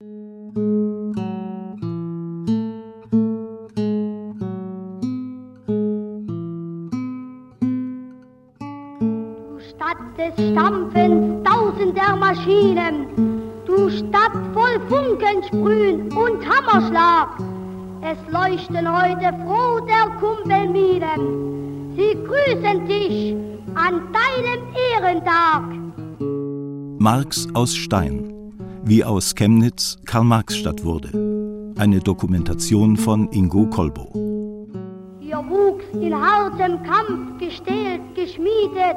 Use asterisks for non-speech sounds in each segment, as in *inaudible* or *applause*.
Du Stadt des Stampfens tausender Maschinen, du Stadt voll Funkensprühen und Hammerschlag. Es leuchten heute froh der Kumpelminen. Sie grüßen dich an deinem Ehrentag. Marx aus Stein, wie aus Chemnitz Karl-Marx-Stadt wurde. Eine Dokumentation von Ingo Kolbo. Ihr wuchs in hartem Kampf gestählt, geschmiedet,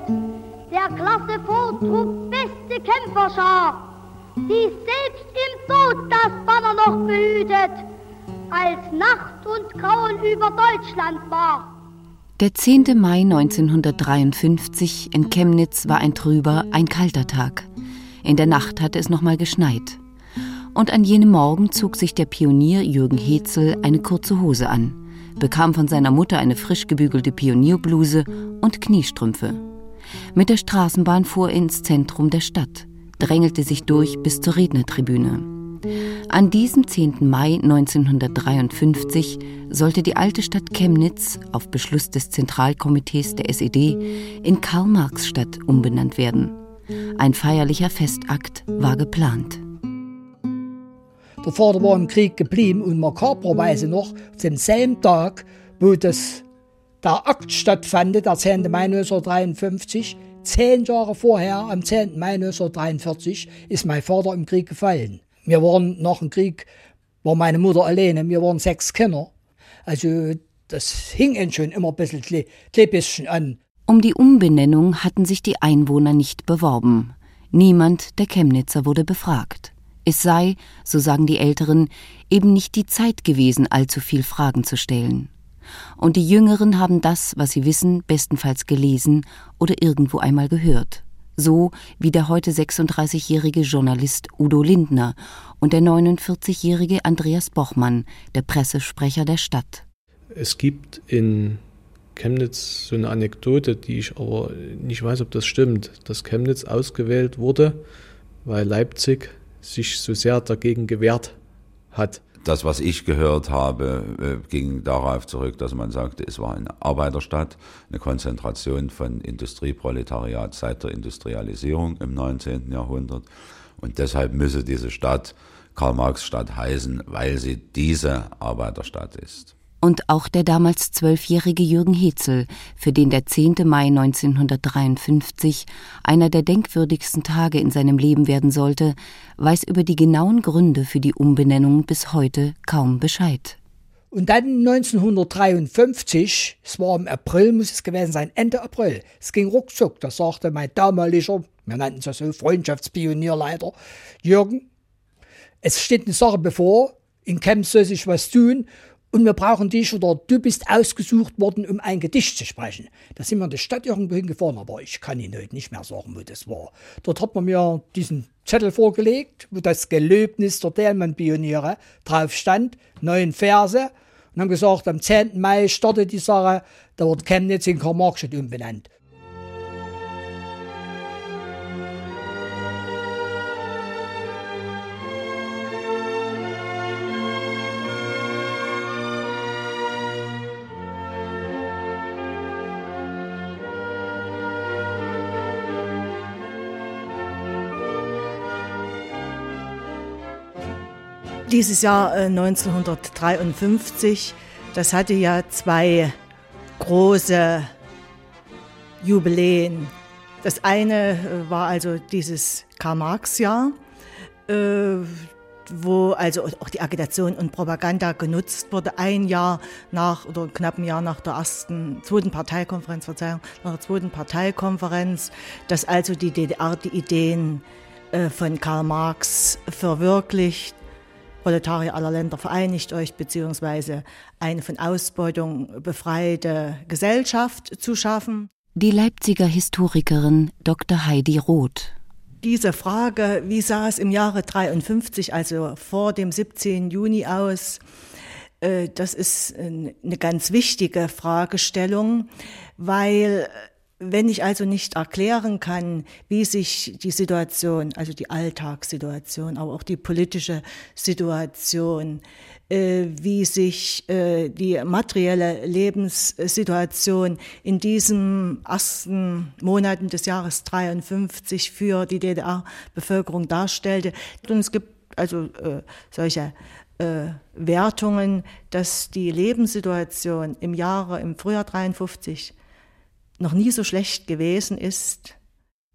der Klasse Vortrupp beste Kämpferschar, die selbst im Tod das Banner noch behütet, als Nacht und Grauen über Deutschland war. Der 10. Mai 1953 in Chemnitz war ein trüber, ein kalter Tag. In der Nacht hatte es nochmal geschneit. Und an jenem Morgen zog sich der Pionier Jürgen Hetzel eine kurze Hose an, bekam von seiner Mutter eine frisch gebügelte Pionierbluse und Kniestrümpfe. Mit der Straßenbahn fuhr er ins Zentrum der Stadt, drängelte sich durch bis zur Rednertribüne. An diesem 10. Mai 1953 sollte die alte Stadt Chemnitz auf Beschluss des Zentralkomitees der SED in Karl-Marx-Stadt umbenannt werden. Ein feierlicher Festakt war geplant. Der Vater war im Krieg geblieben und makabrerweise noch demselben Tag, wo das, der Akt stattfand, der 10. Mai 1953, zehn Jahre vorher, am 10. Mai 1943, ist mein Vater im Krieg gefallen. Wir waren nach dem Krieg, war meine Mutter alleine, wir waren sechs Kinder. Also das hing ihnen schon immer ein bisschen, ein bisschen an. Um die Umbenennung hatten sich die Einwohner nicht beworben. Niemand der Chemnitzer wurde befragt. Es sei, so sagen die Älteren, eben nicht die Zeit gewesen, allzu viel Fragen zu stellen. Und die Jüngeren haben das, was sie wissen, bestenfalls gelesen oder irgendwo einmal gehört. So wie der heute 36-jährige Journalist Udo Lindner und der 49-jährige Andreas Bochmann, der Pressesprecher der Stadt. Es gibt in Chemnitz so eine Anekdote, die ich aber nicht weiß, ob das stimmt, dass Chemnitz ausgewählt wurde, weil Leipzig sich so sehr dagegen gewehrt hat. Das, was ich gehört habe, ging darauf zurück, dass man sagte, es war eine Arbeiterstadt, eine Konzentration von Industrieproletariat seit der Industrialisierung im 19. Jahrhundert. Und deshalb müsse diese Stadt Karl-Marx-Stadt heißen, weil sie diese Arbeiterstadt ist und auch der damals zwölfjährige Jürgen Hetzel, für den der 10. Mai 1953 einer der denkwürdigsten Tage in seinem Leben werden sollte, weiß über die genauen Gründe für die Umbenennung bis heute kaum Bescheid. Und dann 1953, es war im April, muss es gewesen sein, Ende April, es ging ruckzuck, da sagte mein damaliger, wir nannten es ja so, Freundschaftspionierleiter, Jürgen, es steht eine Sache bevor, in Chemnitz soll sich was tun und wir brauchen dich oder du bist ausgesucht worden, um ein Gedicht zu sprechen. Da sind wir in der Stadt irgendwo hingefahren, aber ich kann Ihnen heute nicht mehr sagen, wo das war. Dort hat man mir diesen Zettel vorgelegt, wo das Gelöbnis der Dälmann-Pioniere drauf stand, neun Verse, und haben gesagt, am 10. Mai startet die Sache, da wird Chemnitz in Karl-Marx-Stadt umbenannt. Dieses Jahr 1953, das hatte ja zwei große Jubiläen. Das eine war also dieses Karl-Marx-Jahr, wo also auch die Agitation und Propaganda genutzt wurde, ein Jahr nach oder knapp ein Jahr nach der ersten, zweiten Parteikonferenz, Verzeihung, nach der zweiten Parteikonferenz, dass also die DDR die Ideen von Karl Marx verwirklicht Proletarier aller Länder vereinigt euch, beziehungsweise eine von Ausbeutung befreite Gesellschaft zu schaffen. Die Leipziger Historikerin Dr. Heidi Roth. Diese Frage, wie sah es im Jahre 53, also vor dem 17. Juni aus, das ist eine ganz wichtige Fragestellung, weil Wenn ich also nicht erklären kann, wie sich die Situation, also die Alltagssituation, aber auch die politische Situation, äh, wie sich äh, die materielle Lebenssituation in diesen ersten Monaten des Jahres 53 für die DDR-Bevölkerung darstellte. Und es gibt also äh, solche äh, Wertungen, dass die Lebenssituation im Jahre, im Frühjahr 53 noch nie so schlecht gewesen ist.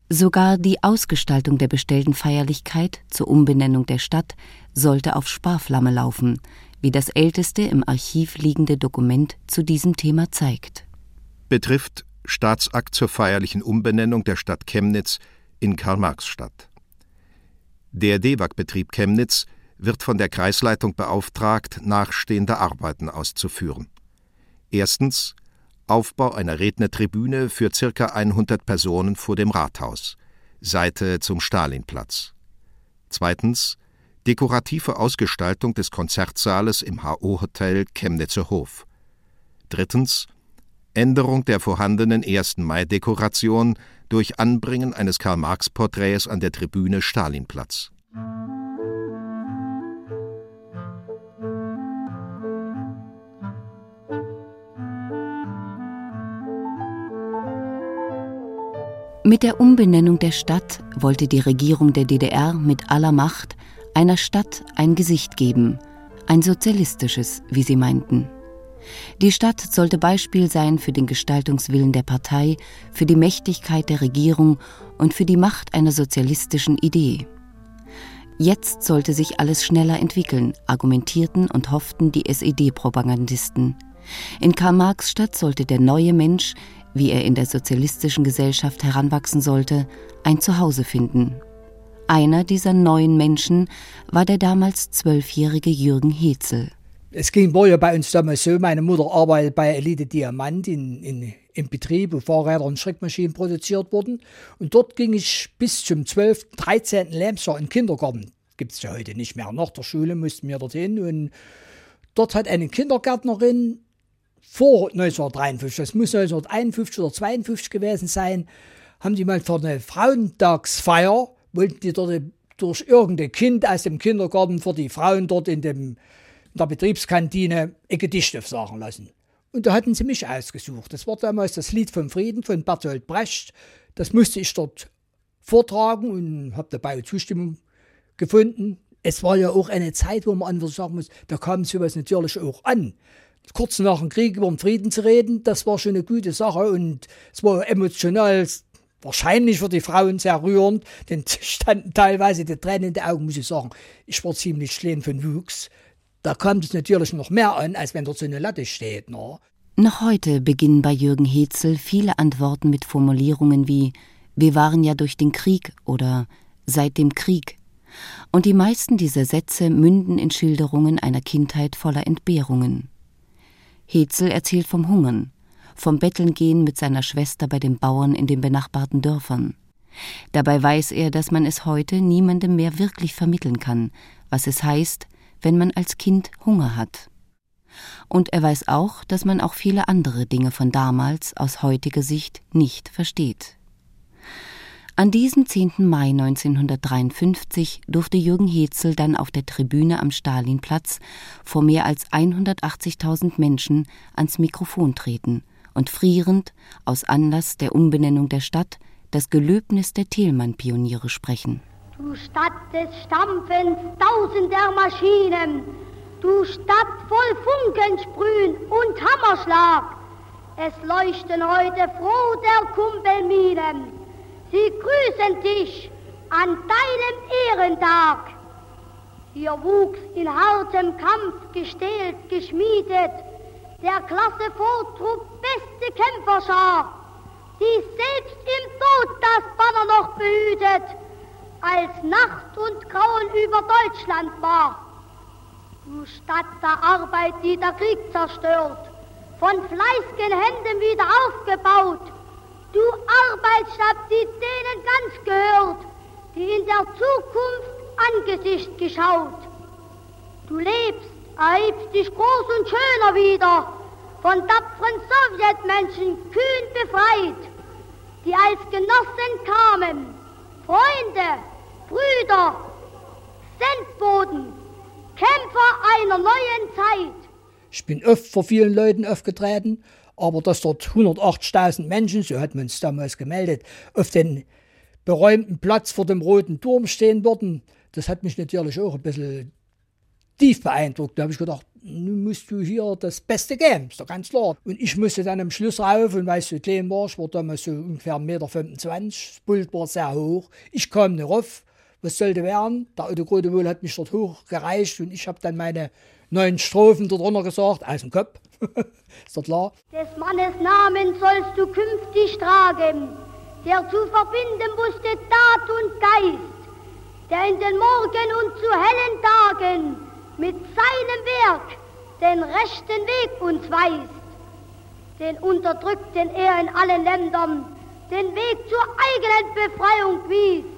Sogar die Ausgestaltung der bestellten Feierlichkeit zur Umbenennung der Stadt sollte auf Sparflamme laufen, wie das älteste im Archiv liegende Dokument zu diesem Thema zeigt. Betrifft Staatsakt zur feierlichen Umbenennung der Stadt Chemnitz in Karl-Marx-Stadt. Der DEWAG-Betrieb Chemnitz wird von der Kreisleitung beauftragt, nachstehende Arbeiten auszuführen. Erstens Aufbau einer Rednertribüne für ca. 100 Personen vor dem Rathaus, Seite zum Stalinplatz. Zweitens dekorative Ausgestaltung des Konzertsaales im HO-Hotel Chemnitzer Hof. Drittens Änderung der vorhandenen 1. Mai-Dekoration durch Anbringen eines Karl-Marx-Porträts an der Tribüne Stalinplatz. Mit der Umbenennung der Stadt wollte die Regierung der DDR mit aller Macht einer Stadt ein Gesicht geben, ein sozialistisches, wie sie meinten. Die Stadt sollte Beispiel sein für den Gestaltungswillen der Partei, für die Mächtigkeit der Regierung und für die Macht einer sozialistischen Idee. Jetzt sollte sich alles schneller entwickeln, argumentierten und hofften die SED-Propagandisten. In Karl-Marx-Stadt sollte der neue Mensch wie er in der sozialistischen Gesellschaft heranwachsen sollte, ein Zuhause finden. Einer dieser neuen Menschen war der damals zwölfjährige Jürgen Hetzel. Es ging ja bei uns damals so, meine Mutter arbeitet bei Elite Diamant in, in, im Betrieb, wo Fahrräder und Schreckmaschinen produziert wurden. Und dort ging ich bis zum 12., 13. Lebensjahr in den Kindergarten. Gibt es ja heute nicht mehr. Nach der Schule mussten wir dorthin. Und dort hat eine Kindergärtnerin vor 1953, das muss 1951 oder 52 gewesen sein, haben die mal für eine Frauentagsfeier, wollten die dort durch irgendein Kind aus dem Kindergarten für die Frauen dort in, dem, in der Betriebskantine ein Gedicht aufsagen lassen. Und da hatten sie mich ausgesucht. Das war damals das Lied vom Frieden von Bertolt Brecht. Das musste ich dort vortragen und habe dabei Zustimmung gefunden. Es war ja auch eine Zeit, wo man einfach sagen muss, da kam sowas natürlich auch an kurz nach dem Krieg über den Frieden zu reden, das war schon eine gute Sache und es war emotional wahrscheinlich für die Frauen sehr rührend, denn *laughs* standen teilweise die Tränen in den Augen, muss ich sagen. Ich war ziemlich schlecht von Wuchs. Da kommt es natürlich noch mehr an, als wenn dort so eine Latte steht. Ne? Noch heute beginnen bei Jürgen Hetzel viele Antworten mit Formulierungen wie Wir waren ja durch den Krieg oder seit dem Krieg. Und die meisten dieser Sätze münden in Schilderungen einer Kindheit voller Entbehrungen. Hetzel erzählt vom Hungern, vom Betteln mit seiner Schwester bei den Bauern in den benachbarten Dörfern. Dabei weiß er, dass man es heute niemandem mehr wirklich vermitteln kann, was es heißt, wenn man als Kind Hunger hat. Und er weiß auch, dass man auch viele andere Dinge von damals aus heutiger Sicht nicht versteht. An diesem 10. Mai 1953 durfte Jürgen Hetzel dann auf der Tribüne am Stalinplatz vor mehr als 180.000 Menschen ans Mikrofon treten und frierend aus Anlass der Umbenennung der Stadt das Gelöbnis der Thälmann-Pioniere sprechen. Du Stadt des Stampfens tausender Maschinen, du Stadt voll Funkensprühen und Hammerschlag, es leuchten heute froh der Kumpelminen Sie grüßen dich an deinem Ehrentag. Hier wuchs in hartem Kampf gestählt, geschmiedet, der Klasse Vortrupp beste Kämpferschar, die selbst im Tod das Banner noch behütet, als Nacht und Grauen über Deutschland war. Du Stadt der Arbeit, die der Krieg zerstört, von fleißigen Händen wieder aufgebaut, Du Arbeitsstadt, die denen ganz gehört, die in der Zukunft Angesicht geschaut. Du lebst, erhebst dich groß und schöner wieder, von tapferen Sowjetmenschen kühn befreit. die als Genossen kamen, Freunde, Brüder, Sendboten, Kämpfer einer neuen Zeit. Ich bin oft vor vielen Leuten aufgetreten, aber dass dort 108.000 Menschen, so hat man es damals gemeldet, auf den beräumten Platz vor dem Roten Turm stehen würden, das hat mich natürlich auch ein bisschen tief beeindruckt. Da habe ich gedacht, nun musst du hier das Beste geben, ist doch ganz klar. Und ich musste dann am Schluss rauf und weil ich so klein war, ich war damals so ungefähr 1,25 Meter, das Pult war sehr hoch. Ich kam nicht rauf, was sollte werden? Der Otto Grotewohl hat mich dort hochgereicht und ich habe dann meine neun Strophen dort drunter gesagt, aus dem Kopf. *laughs* ist doch klar. Des Mannes Namen sollst du künftig tragen, der zu verbinden wusste Tat und Geist, der in den Morgen und zu hellen Tagen mit seinem Werk den rechten Weg uns weist, den Unterdrückten er in allen Ländern den Weg zur eigenen Befreiung wies.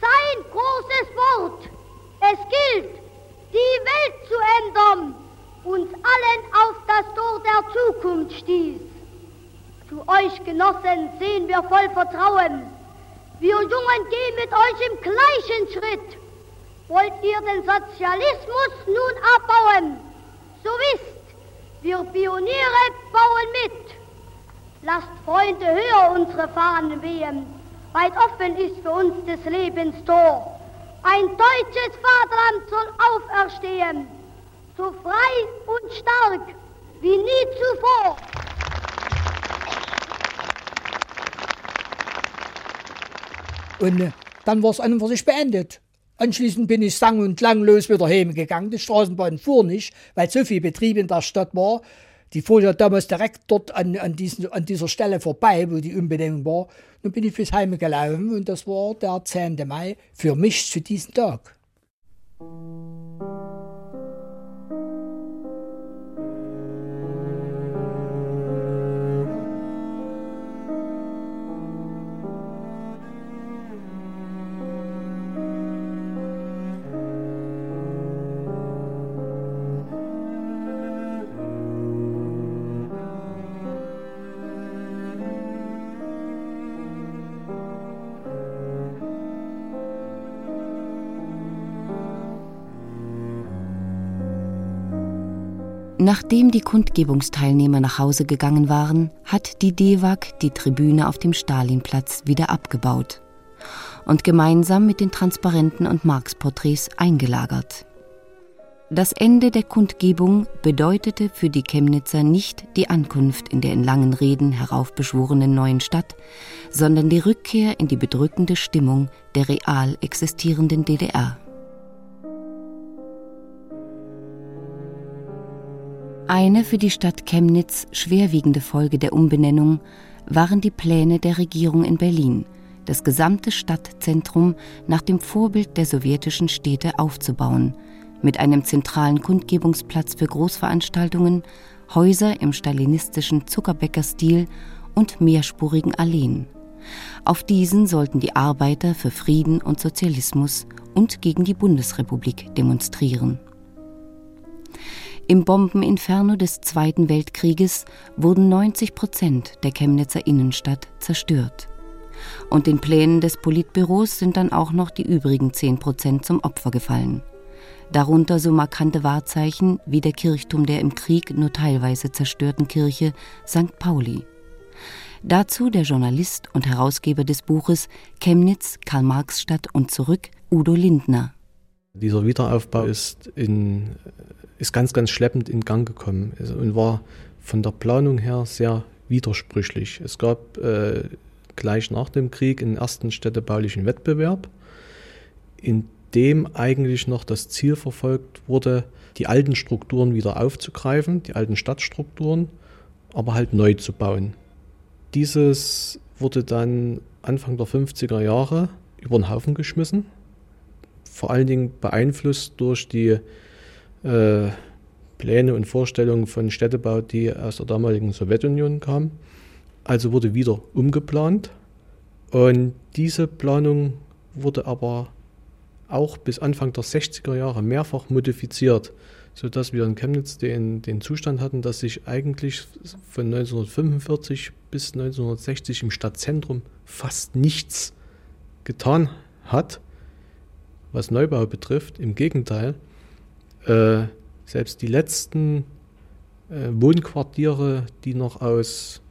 Sein großes Wort, es gilt, die Welt zu ändern, uns allen auf das Tor der Zukunft stieß. Zu euch Genossen sehen wir voll Vertrauen. Wir Jungen gehen mit euch im gleichen Schritt. Wollt ihr den Sozialismus nun abbauen? So wisst, wir Pioniere bauen mit. Lasst Freunde höher unsere Fahnen wehen. Weit offen ist für uns des Lebens Tor. Ein deutsches Vaterland soll auferstehen, so frei und stark wie nie zuvor. Und äh, dann war es an und für sich beendet. Anschließend bin ich sang- und klanglos wieder heimgegangen. Die Straßenbahn fuhr nicht, weil so viel Betrieb in der Stadt war. Die fuhr ja damals direkt dort an, an, diesen, an dieser Stelle vorbei, wo die Unbedingung war. Dann bin ich bis Heim gelaufen und das war der 10. Mai für mich zu diesem Tag. Nachdem die Kundgebungsteilnehmer nach Hause gegangen waren, hat die DEWAG die Tribüne auf dem Stalinplatz wieder abgebaut und gemeinsam mit den Transparenten und Marx-Porträts eingelagert. Das Ende der Kundgebung bedeutete für die Chemnitzer nicht die Ankunft in der in langen Reden heraufbeschworenen neuen Stadt, sondern die Rückkehr in die bedrückende Stimmung der real existierenden DDR. Eine für die Stadt Chemnitz schwerwiegende Folge der Umbenennung waren die Pläne der Regierung in Berlin, das gesamte Stadtzentrum nach dem Vorbild der sowjetischen Städte aufzubauen, mit einem zentralen Kundgebungsplatz für Großveranstaltungen, Häuser im stalinistischen Zuckerbäckerstil und mehrspurigen Alleen. Auf diesen sollten die Arbeiter für Frieden und Sozialismus und gegen die Bundesrepublik demonstrieren. Im Bombeninferno des Zweiten Weltkrieges wurden 90 Prozent der Chemnitzer Innenstadt zerstört. Und den Plänen des Politbüros sind dann auch noch die übrigen 10 Prozent zum Opfer gefallen. Darunter so markante Wahrzeichen wie der Kirchturm der im Krieg nur teilweise zerstörten Kirche St. Pauli. Dazu der Journalist und Herausgeber des Buches Chemnitz, Karl-Marx-Stadt und zurück, Udo Lindner. Dieser Wiederaufbau ist in ist ganz, ganz schleppend in Gang gekommen und war von der Planung her sehr widersprüchlich. Es gab äh, gleich nach dem Krieg einen ersten städtebaulichen Wettbewerb, in dem eigentlich noch das Ziel verfolgt wurde, die alten Strukturen wieder aufzugreifen, die alten Stadtstrukturen, aber halt neu zu bauen. Dieses wurde dann Anfang der 50er Jahre über den Haufen geschmissen, vor allen Dingen beeinflusst durch die äh, Pläne und Vorstellungen von Städtebau, die aus der damaligen Sowjetunion kamen. Also wurde wieder umgeplant und diese Planung wurde aber auch bis Anfang der 60er Jahre mehrfach modifiziert, sodass wir in Chemnitz den, den Zustand hatten, dass sich eigentlich von 1945 bis 1960 im Stadtzentrum fast nichts getan hat, was Neubau betrifft. Im Gegenteil, äh, selbst die letzten äh, Wohnquartiere, die noch aus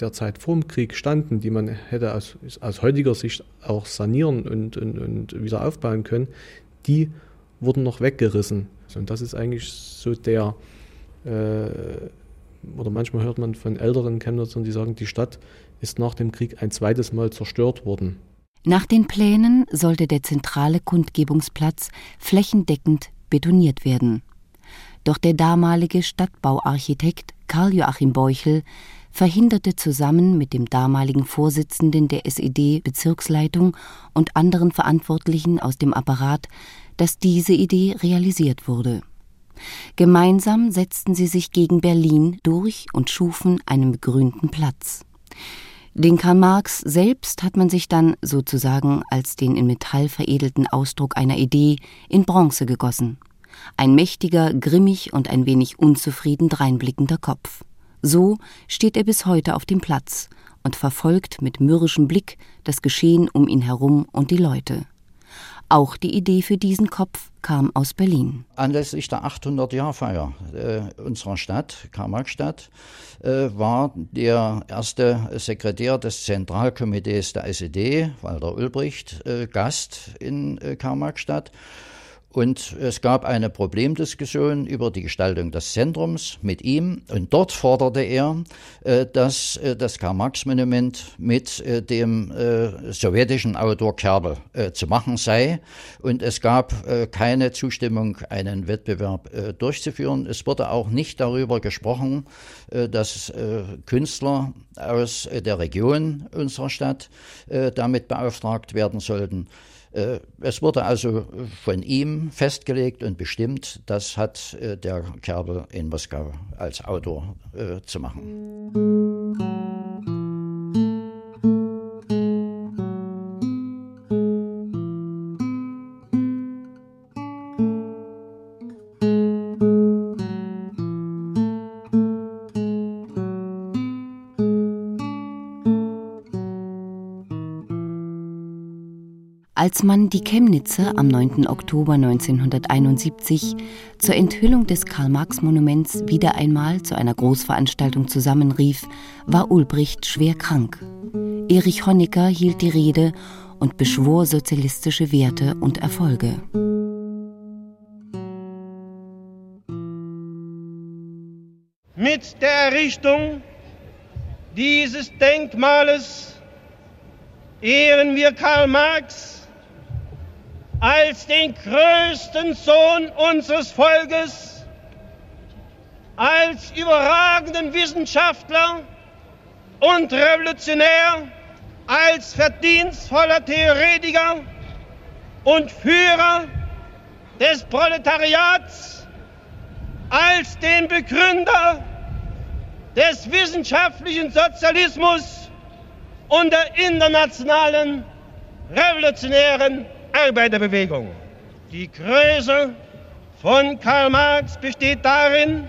der Zeit vor dem Krieg standen, die man hätte aus, aus heutiger Sicht auch sanieren und, und, und wieder aufbauen können, die wurden noch weggerissen. Und das ist eigentlich so der, äh, oder manchmal hört man von älteren Chemnitzern, die sagen, die Stadt ist nach dem Krieg ein zweites Mal zerstört worden. Nach den Plänen sollte der zentrale Kundgebungsplatz flächendeckend betoniert werden. Doch der damalige Stadtbauarchitekt Karl Joachim Beuchel verhinderte zusammen mit dem damaligen Vorsitzenden der SED-Bezirksleitung und anderen Verantwortlichen aus dem Apparat, dass diese Idee realisiert wurde. Gemeinsam setzten sie sich gegen Berlin durch und schufen einen begrünten Platz. Den Karl Marx selbst hat man sich dann sozusagen als den in Metall veredelten Ausdruck einer Idee in Bronze gegossen. Ein mächtiger, grimmig und ein wenig unzufrieden dreinblickender Kopf. So steht er bis heute auf dem Platz und verfolgt mit mürrischem Blick das Geschehen um ihn herum und die Leute. Auch die Idee für diesen Kopf kam aus Berlin. Anlässlich der 800-Jahr-Feier äh, unserer Stadt, Karl-Marx-Stadt, äh, war der erste Sekretär des Zentralkomitees der SED, Walter Ulbricht, äh, Gast in äh, Karl-Marx-Stadt und es gab eine Problemdiskussion über die Gestaltung des Zentrums mit ihm. Und dort forderte er, äh, dass äh, das Karl-Marx-Monument mit äh, dem sowjetischen Autor Kerbel zu machen sei. Und es gab keine Zustimmung, einen Wettbewerb durchzuführen. Es wurde auch nicht darüber gesprochen, dass Künstler aus der Region unserer Stadt damit beauftragt werden sollten. Äh, es wurde also von ihm festgelegt und bestimmt, das hat äh, der Kerbel in Moskau als Autor äh, zu machen. Als man die Chemnitzer am 9. Oktober 1971 zur Enthüllung des Karl-Marx-Monuments wieder einmal zu einer Großveranstaltung zusammenrief, war Ulbricht schwer krank. Erich Honecker hielt die Rede und beschwor sozialistische Werte und Erfolge. Mit der Errichtung dieses Denkmales ehren wir Karl Marx als den größten Sohn unseres Volkes, als überragenden Wissenschaftler und Revolutionär, als verdienstvoller Theoretiker und Führer des Proletariats, als den Begründer des wissenschaftlichen Sozialismus und der internationalen revolutionären Arbeiterbewegung. Die Größe von Karl Marx besteht darin,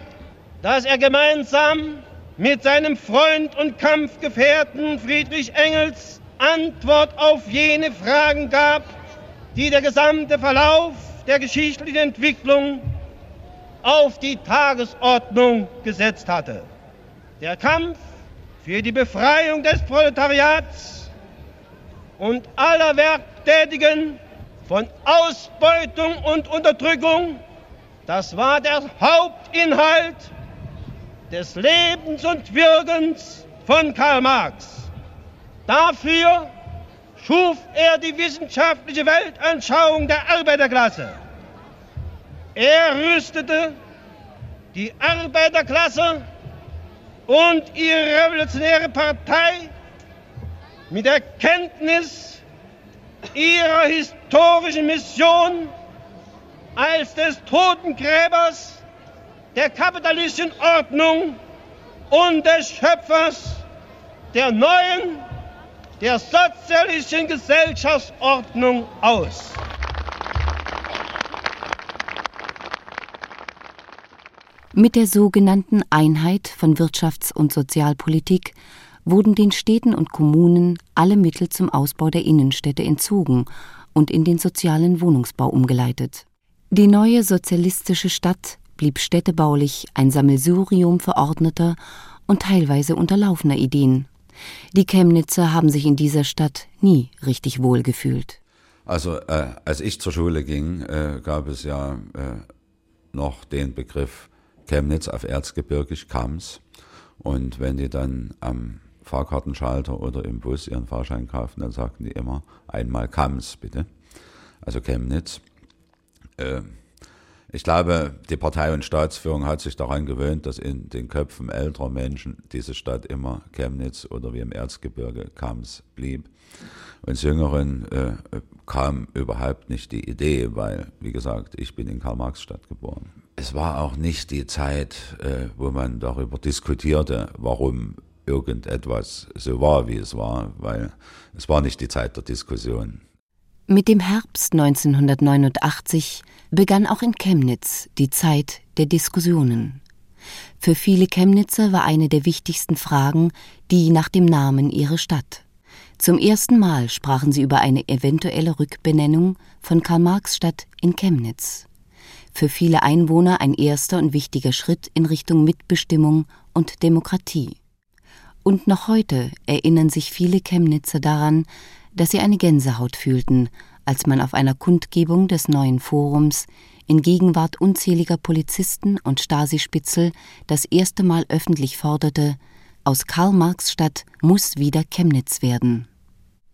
dass er gemeinsam mit seinem Freund und Kampfgefährten Friedrich Engels Antwort auf jene Fragen gab, die der gesamte Verlauf der geschichtlichen Entwicklung auf die Tagesordnung gesetzt hatte. Der Kampf für die Befreiung des Proletariats und aller Werktätigen von Ausbeutung und Unterdrückung, das war der Hauptinhalt des Lebens und Wirkens von Karl Marx. Dafür schuf er die wissenschaftliche Weltanschauung der Arbeiterklasse. Er rüstete die Arbeiterklasse und ihre revolutionäre Partei mit der Kenntnis ihrer historischen Mission als des Totengräbers der kapitalistischen Ordnung und des Schöpfers der neuen, der sozialistischen Gesellschaftsordnung aus. Mit der sogenannten Einheit von Wirtschafts- und Sozialpolitik wurden den Städten und Kommunen alle Mittel zum Ausbau der Innenstädte entzogen und in den sozialen Wohnungsbau umgeleitet. Die neue sozialistische Stadt blieb städtebaulich ein Sammelsurium verordneter und teilweise unterlaufener Ideen. Die Chemnitzer haben sich in dieser Stadt nie richtig wohl gefühlt. Also äh, als ich zur Schule ging, äh, gab es ja äh, noch den Begriff Chemnitz auf Erzgebirgisch Kams. Und wenn die dann am Fahrkartenschalter oder im Bus ihren Fahrschein kauften, dann sagten die immer einmal Kams bitte. Also Chemnitz. Äh, ich glaube, die Partei und Staatsführung hat sich daran gewöhnt, dass in den Köpfen älterer Menschen diese Stadt immer Chemnitz oder wie im Erzgebirge Kams blieb. Uns Jüngeren äh, kam überhaupt nicht die Idee, weil, wie gesagt, ich bin in Karl-Marx-Stadt geboren. Es war auch nicht die Zeit, äh, wo man darüber diskutierte, warum irgendetwas so war, wie es war, weil es war nicht die Zeit der Diskussion. Mit dem Herbst 1989 begann auch in Chemnitz die Zeit der Diskussionen. Für viele Chemnitzer war eine der wichtigsten Fragen die nach dem Namen ihrer Stadt. Zum ersten Mal sprachen sie über eine eventuelle Rückbenennung von Karl-Marx-Stadt in Chemnitz. Für viele Einwohner ein erster und wichtiger Schritt in Richtung Mitbestimmung und Demokratie. Und noch heute erinnern sich viele Chemnitzer daran, dass sie eine Gänsehaut fühlten, als man auf einer Kundgebung des neuen Forums in Gegenwart unzähliger Polizisten und Stasi-Spitzel das erste Mal öffentlich forderte, aus Karl-Marx-Stadt muss wieder Chemnitz werden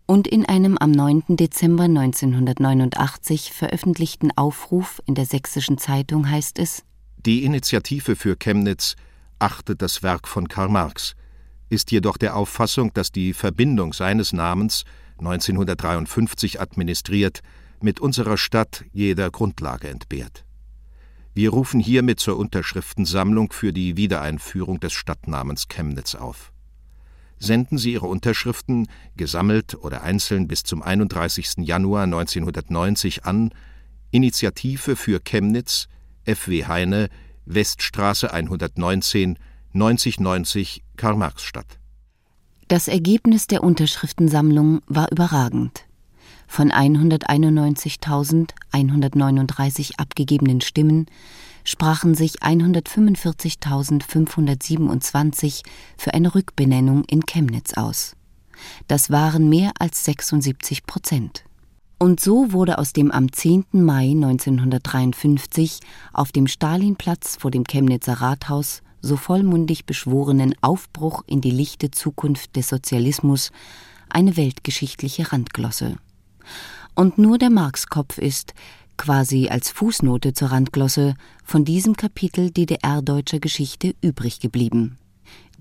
und in einem am 9. Dezember 1989 veröffentlichten Aufruf in der Sächsischen Zeitung heißt es Die Initiative für Chemnitz achtet das Werk von Karl Marx, ist jedoch der Auffassung, dass die Verbindung seines Namens 1953 administriert mit unserer Stadt jeder Grundlage entbehrt. Wir rufen hiermit zur Unterschriftensammlung für die Wiedereinführung des Stadtnamens Chemnitz auf senden Sie Ihre Unterschriften, gesammelt oder einzeln bis zum 31. Januar 1990 an Initiative für Chemnitz, F.W. Heine, Weststraße 119, 9090, Karl-Marx-Stadt. Das Ergebnis der Unterschriftensammlung war überragend. Von 191.139 abgegebenen Stimmen sprachen sich 145.527 für eine Rückbenennung in Chemnitz aus. Das waren mehr als 76 Prozent. Und so wurde aus dem am 10. Mai 1953 auf dem Stalinplatz vor dem Chemnitzer Rathaus so vollmundig beschworenen Aufbruch in die lichte Zukunft des Sozialismus eine weltgeschichtliche Randglosse. Und nur der Marxkopf ist, quasi als Fußnote zur Randglosse, von diesem Kapitel DDR-deutscher Geschichte übrig geblieben.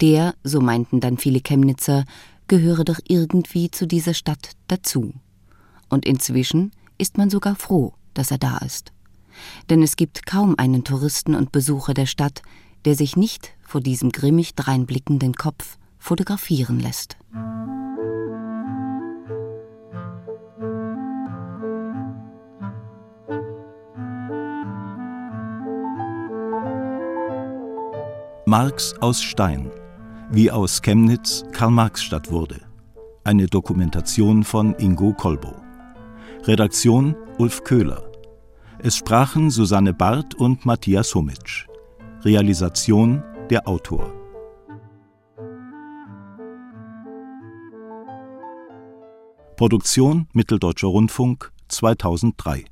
Der, so meinten dann viele Chemnitzer, gehöre doch irgendwie zu dieser Stadt dazu. Und inzwischen ist man sogar froh, dass er da ist. Denn es gibt kaum einen Touristen und Besucher der Stadt, der sich nicht vor diesem grimmig dreinblickenden Kopf fotografieren lässt. Marx aus Stein, wie aus Chemnitz Karl-Marx-Stadt wurde. Eine Dokumentation von Ingo Kolbo. Redaktion Ulf Köhler. Es sprachen Susanne Barth und Matthias Humitsch. Realisation der Autor. Produktion Mitteldeutscher Rundfunk 2003